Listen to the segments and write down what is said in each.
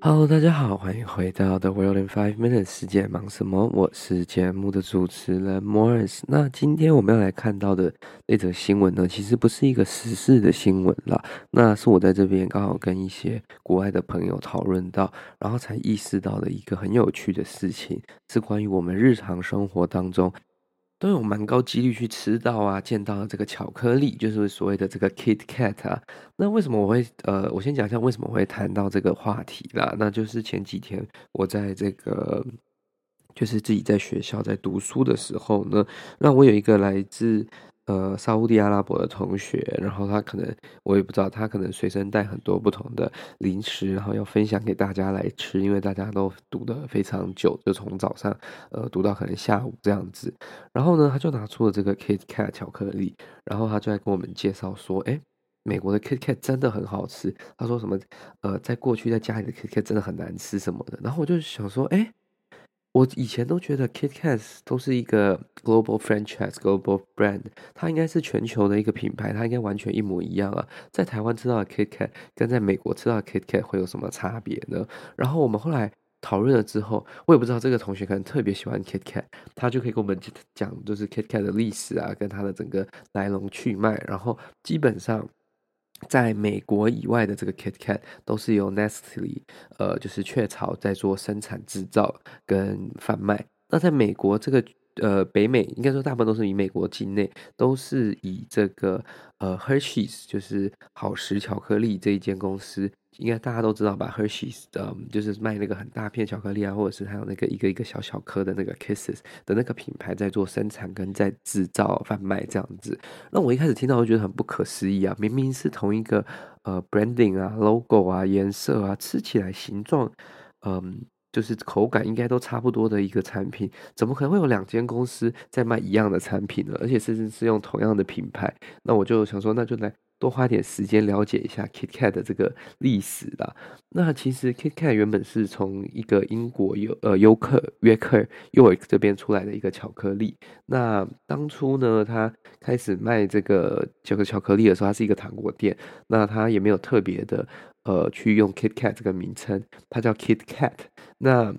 Hello，大家好，欢迎回到 The World in Five Minutes。世界忙什么？我是节目的主持人 Morris。那今天我们要来看到的那则新闻呢，其实不是一个时事的新闻啦，那是我在这边刚好跟一些国外的朋友讨论到，然后才意识到的一个很有趣的事情，是关于我们日常生活当中。都有蛮高几率去吃到啊，见到这个巧克力，就是所谓的这个 Kit Kat 啊。那为什么我会呃，我先讲一下为什么我会谈到这个话题啦。那就是前几天我在这个就是自己在学校在读书的时候呢，那我有一个来自。呃，沙乌地阿拉伯的同学，然后他可能我也不知道，他可能随身带很多不同的零食，然后要分享给大家来吃，因为大家都读得非常久，就从早上呃读到可能下午这样子。然后呢，他就拿出了这个 Kit Kat 巧克力，然后他就在跟我们介绍说，诶，美国的 Kit Kat 真的很好吃。他说什么？呃，在过去在家里的 Kit Kat 真的很难吃什么的。然后我就想说，诶。我以前都觉得 Kit Kat 都是一个 global franchise、global brand，它应该是全球的一个品牌，它应该完全一模一样啊。在台湾吃到的 Kit Kat 跟在美国吃到的 Kit Kat 会有什么差别呢？然后我们后来讨论了之后，我也不知道这个同学可能特别喜欢 Kit Kat，他就可以跟我们讲，就是 Kit Kat 的历史啊，跟它的整个来龙去脉，然后基本上。在美国以外的这个 Kit Kat 都是由 Nestle，呃，就是雀巢在做生产制造跟贩卖。那在美国这个呃北美，应该说大部分都是以美国境内，都是以这个呃 Hershey's，就是好时巧克力这一间公司。应该大家都知道吧，Hershey's 的，就是卖那个很大片巧克力啊，或者是还有那个一个一个小小颗的那个 Kisses 的那个品牌在做生产跟在制造贩卖这样子。那我一开始听到，我觉得很不可思议啊，明明是同一个呃 branding 啊、logo 啊、颜色啊，吃起来形状，嗯，就是口感应该都差不多的一个产品，怎么可能会有两间公司在卖一样的产品呢？而且甚至是用同样的品牌。那我就想说，那就来。多花点时间了解一下 Kit Kat 的这个历史啦。那其实 Kit Kat 原本是从一个英国尤呃尤克约克 York 这边出来的一个巧克力。那当初呢，他开始卖这个这个巧克力的时候，它是一个糖果店。那他也没有特别的呃去用 Kit Kat 这个名称，它叫 Kit Kat。那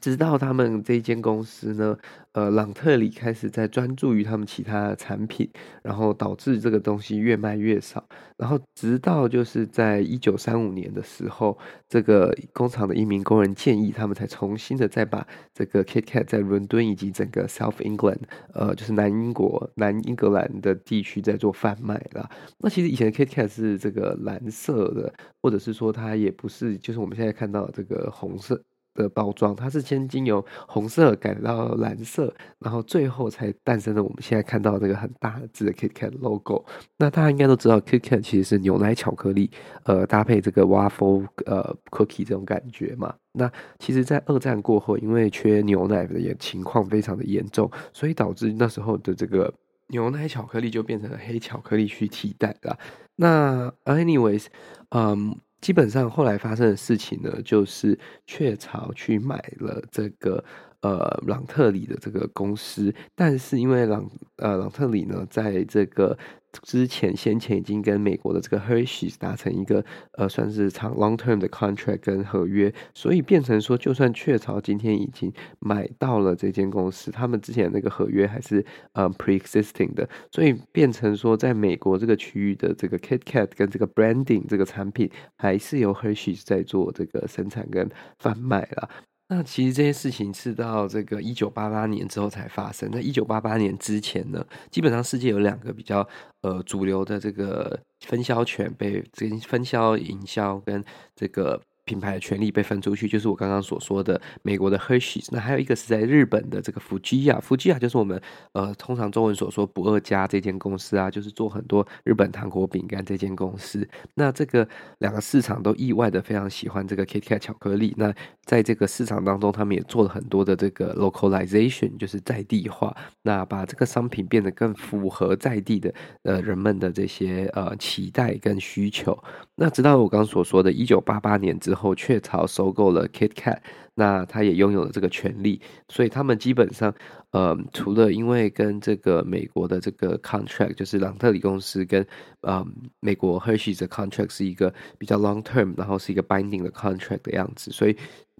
直到他们这一间公司呢，呃，朗特里开始在专注于他们其他产品，然后导致这个东西越卖越少。然后直到就是在一九三五年的时候，这个工厂的一名工人建议他们才重新的再把这个 Kit Kat 在伦敦以及整个 South England，呃，就是南英国、南英格兰的地区在做贩卖啦。那其实以前的 Kit Kat 是这个蓝色的，或者是说它也不是，就是我们现在看到这个红色。的包装，它是先经由红色改到蓝色，然后最后才诞生了我们现在看到这个很大的字的 Kit Kat logo。那大家应该都知道，Kit Kat 其实是牛奶巧克力，呃，搭配这个 waffle 呃 cookie 这种感觉嘛。那其实，在二战过后，因为缺牛奶的也情况非常的严重，所以导致那时候的这个牛奶巧克力就变成了黑巧克力去替代了。那 anyways，嗯。基本上后来发生的事情呢，就是雀巢去买了这个呃朗特里的这个公司，但是因为朗呃朗特里呢，在这个之前先前已经跟美国的这个 Hershey's 达成一个呃算是长 long term 的 contract 跟合约，所以变成说，就算雀巢今天已经买到了这间公司，他们之前那个合约还是呃 pre-existing 的，所以变成说，在美国这个区域的这个 Kit Kat 跟这个 branding 这个产品，还是由 Hershey 在做这个生产跟贩卖了。那其实这些事情是到这个一九八八年之后才发生。在一九八八年之前呢，基本上世界有两个比较呃主流的这个分销权被这分销营销跟这个。品牌的权利被分出去，就是我刚刚所说的美国的 Hershey。那还有一个是在日本的这个 Fujiya，Fujiya 就是我们呃通常中文所说不二家这间公司啊，就是做很多日本糖果饼干这间公司。那这个两个市场都意外的非常喜欢这个 Kit Kat 巧克力。那在这个市场当中，他们也做了很多的这个 localization，就是在地化，那把这个商品变得更符合在地的呃人们的这些呃期待跟需求。那直到我刚刚所说的，一九八八年之后。雀巢收购了 Kit Kat，那他也拥有了这个权利，所以他们基本上，呃，除了因为跟这个美国的这个 contract，就是朗特里公司跟呃美国 Hershey 的 contract 是一个比较 long term，然后是一个 binding 的 contract 的样子，所以。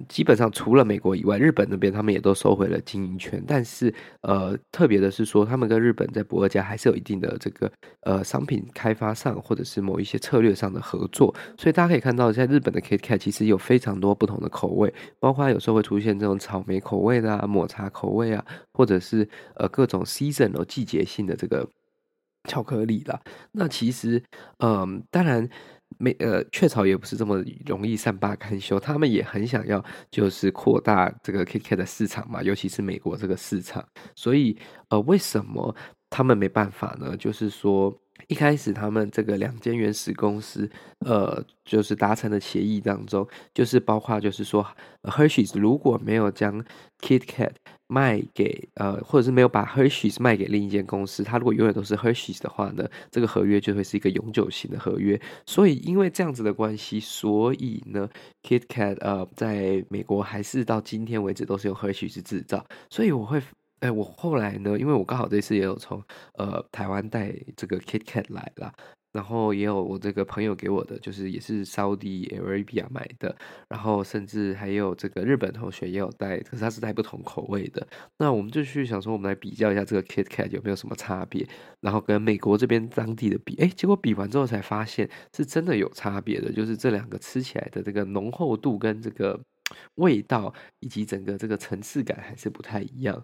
基本上除了美国以外，日本那边他们也都收回了经营权。但是，呃，特别的是说，他们跟日本在不二家还是有一定的这个呃商品开发上，或者是某一些策略上的合作。所以大家可以看到，在日本的 KitKat 其实有非常多不同的口味，包括有时候会出现这种草莓口味的啊、抹茶口味啊，或者是呃各种 season 哦季节性的这个巧克力啦。那其实，嗯、当然。没呃，雀巢也不是这么容易善罢甘休，他们也很想要，就是扩大这个 KK 的市场嘛，尤其是美国这个市场。所以呃，为什么他们没办法呢？就是说。一开始，他们这个两间原始公司，呃，就是达成的协议当中，就是包括就是说，Hershey's 如果没有将 KitKat 卖给呃，或者是没有把 Hershey's 卖给另一间公司，它如果永远都是 Hershey's 的话呢，这个合约就会是一个永久性的合约。所以，因为这样子的关系，所以呢，KitKat 呃，在美国还是到今天为止都是用 Hershey's 制造。所以我会。哎，我后来呢，因为我刚好这次也有从呃台湾带这个 KitKat 来了，然后也有我这个朋友给我的，就是也是 Saudi Arabia 买的，然后甚至还有这个日本同学也有带，可是他是带不同口味的。那我们就去想说，我们来比较一下这个 KitKat 有没有什么差别，然后跟美国这边当地的比，哎，结果比完之后才发现是真的有差别的，就是这两个吃起来的这个浓厚度跟这个味道以及整个这个层次感还是不太一样。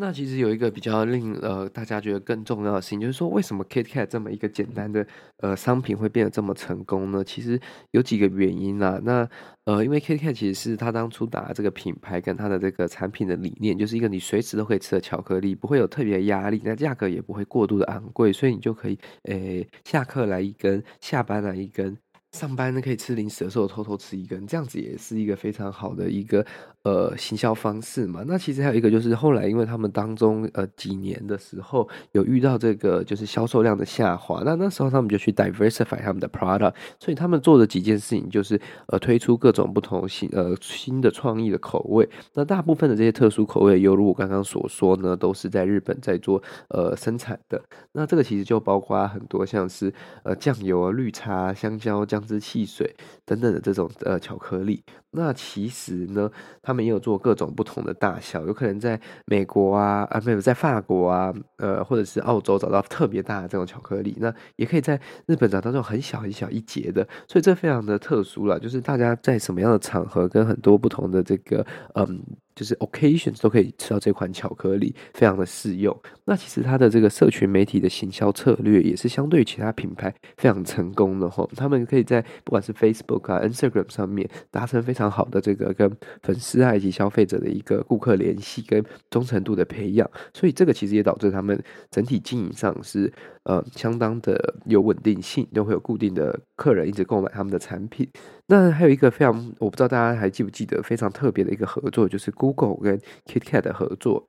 那其实有一个比较令呃大家觉得更重要的事情，就是说为什么 KitKat 这么一个简单的呃商品会变得这么成功呢？其实有几个原因啦。那呃，因为 KitKat 其实是他当初打这个品牌跟他的这个产品的理念，就是一个你随时都可以吃的巧克力，不会有特别压力，那价格也不会过度的昂贵，所以你就可以诶下课来一根，下班来一根。上班呢可以吃零食的时候偷偷吃一根，这样子也是一个非常好的一个呃行销方式嘛。那其实还有一个就是后来因为他们当中呃几年的时候有遇到这个就是销售量的下滑，那那时候他们就去 diversify 他们的 product，所以他们做的几件事情就是呃推出各种不同新呃新的创意的口味。那大部分的这些特殊口味，犹如我刚刚所说呢，都是在日本在做呃生产的。那这个其实就包括很多像是呃酱油啊、绿茶、香蕉酱。汁汽水等等的这种呃巧克力，那其实呢，他们也有做各种不同的大小，有可能在美国啊啊没有在法国啊，呃或者是澳洲找到特别大的这种巧克力，那也可以在日本找到这种很小很小一节的，所以这非常的特殊了，就是大家在什么样的场合跟很多不同的这个嗯。就是 occasions 都可以吃到这款巧克力，非常的适用。那其实它的这个社群媒体的行销策略也是相对于其他品牌非常成功的哈。他们可以在不管是 Facebook 啊、Instagram 上面达成非常好的这个跟粉丝啊以及消费者的一个顾客联系跟忠诚度的培养。所以这个其实也导致他们整体经营上是呃相当的有稳定性，都会有固定的客人一直购买他们的产品。那还有一个非常我不知道大家还记不记得非常特别的一个合作，就是 Google 跟 KitKat 的合作，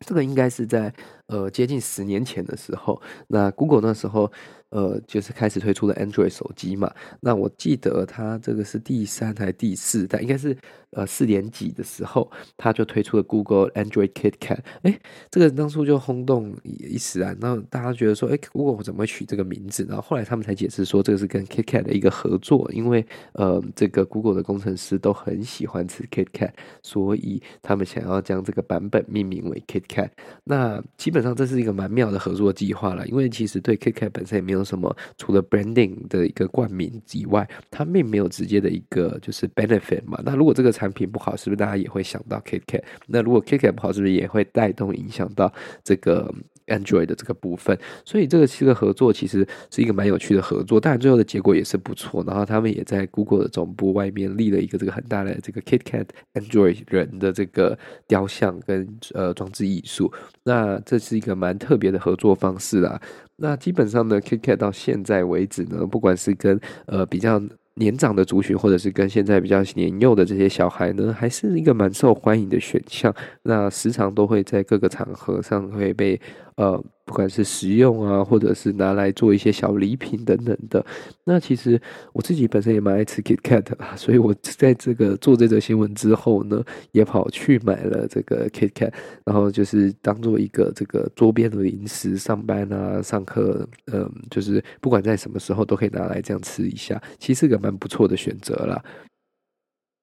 这个应该是在呃接近十年前的时候，那 Google 那时候。呃，就是开始推出了 Android 手机嘛。那我记得它这个是第三还是第四代，应该是呃四点几的时候，它就推出了 Google Android KitKat。哎，这个当初就轰动一时啊。然后大家觉得说，哎，Google 怎么会取这个名字？然后后来他们才解释说，这个是跟 KitKat 的一个合作，因为呃，这个 Google 的工程师都很喜欢吃 KitKat，所以他们想要将这个版本命名为 KitKat。那基本上这是一个蛮妙的合作计划了，因为其实对 KitKat 本身也没有。有什么？除了 branding 的一个冠名以外，它并没有直接的一个就是 benefit 嘛。那如果这个产品不好，是不是大家也会想到 KitKat？那如果 KitKat 不好，是不是也会带动影响到这个 Android 的这个部分？所以这个这个合作其实是一个蛮有趣的合作。当然最后的结果也是不错。然后他们也在 Google 的总部外面立了一个这个很大的这个 KitKat Android 人的这个雕像跟呃装置艺术。那这是一个蛮特别的合作方式啦。那基本上呢，KitKat 到现在为止呢，不管是跟呃比较年长的族群，或者是跟现在比较年幼的这些小孩呢，还是一个蛮受欢迎的选项。那时常都会在各个场合上会被呃。不管是食用啊，或者是拿来做一些小礼品等等的，那其实我自己本身也蛮爱吃 KitKat 的，所以我在这个做这则新闻之后呢，也跑去买了这个 KitKat，然后就是当做一个这个桌边的零食，上班啊、上课，嗯，就是不管在什么时候都可以拿来这样吃一下，其实是个蛮不错的选择啦。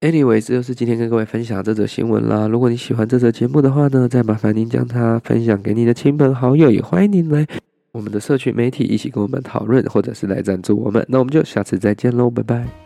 Anyway，这就是今天跟各位分享这则新闻啦。如果你喜欢这则节目的话呢，再麻烦您将它分享给你的亲朋好友，也欢迎您来我们的社群媒体一起跟我们讨论，或者是来赞助我们。那我们就下次再见喽，拜拜。